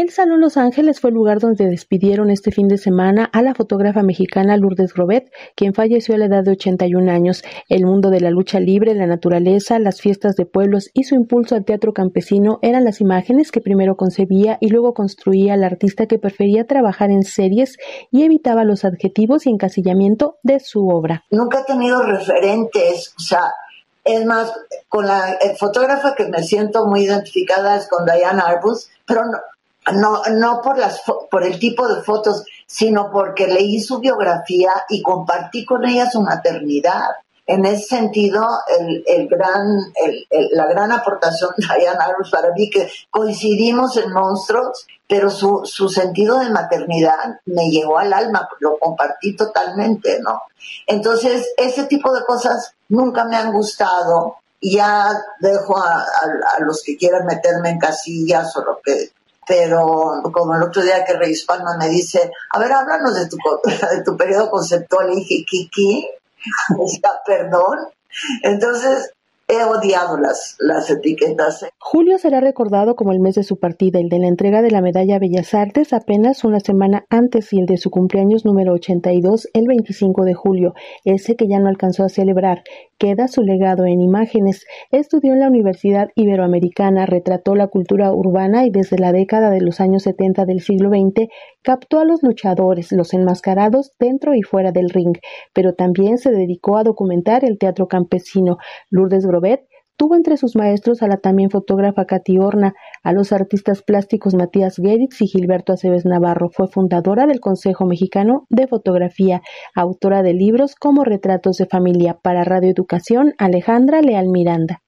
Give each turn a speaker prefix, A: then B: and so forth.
A: El Salón Los Ángeles fue el lugar donde despidieron este fin de semana a la fotógrafa mexicana Lourdes Grobet, quien falleció a la edad de 81 años. El mundo de la lucha libre, la naturaleza, las fiestas de pueblos y su impulso al teatro campesino eran las imágenes que primero concebía y luego construía la artista que prefería trabajar en series y evitaba los adjetivos y encasillamiento de su obra.
B: Nunca he tenido referentes, o sea, es más, con la fotógrafa que me siento muy identificada es con Diane Arbus, pero no, no, no por, las, por el tipo de fotos, sino porque leí su biografía y compartí con ella su maternidad. En ese sentido, el, el gran, el, la gran aportación de Diane Arbus para mí, que coincidimos en monstruos, pero su, su sentido de maternidad me llegó al alma, lo compartí totalmente, ¿no? Entonces, ese tipo de cosas nunca me han gustado. Ya dejo a, a los que quieran meterme en casillas o lo que pero como el otro día que Reyes Palma me dice, a ver, háblanos de tu, de tu periodo conceptual, y dije, ¿qué, qué? O sea, perdón. Entonces, he odiado las, etiquetas.
A: Julio será recordado como el mes de su partida, el de la entrega de la medalla Bellas Artes apenas una semana antes y el de su cumpleaños número 82 el 25 de julio, ese que ya no alcanzó a celebrar. Queda su legado en imágenes. Estudió en la Universidad Iberoamericana, retrató la cultura urbana y desde la década de los años 70 del siglo XX captó a los luchadores, los enmascarados dentro y fuera del ring, pero también se dedicó a documentar el teatro campesino. Lourdes tuvo entre sus maestros a la también fotógrafa Katy Horna, a los artistas plásticos Matías Geritz y Gilberto Aceves Navarro. Fue fundadora del Consejo Mexicano de Fotografía, autora de libros como Retratos de Familia para Radio Educación, Alejandra Leal Miranda.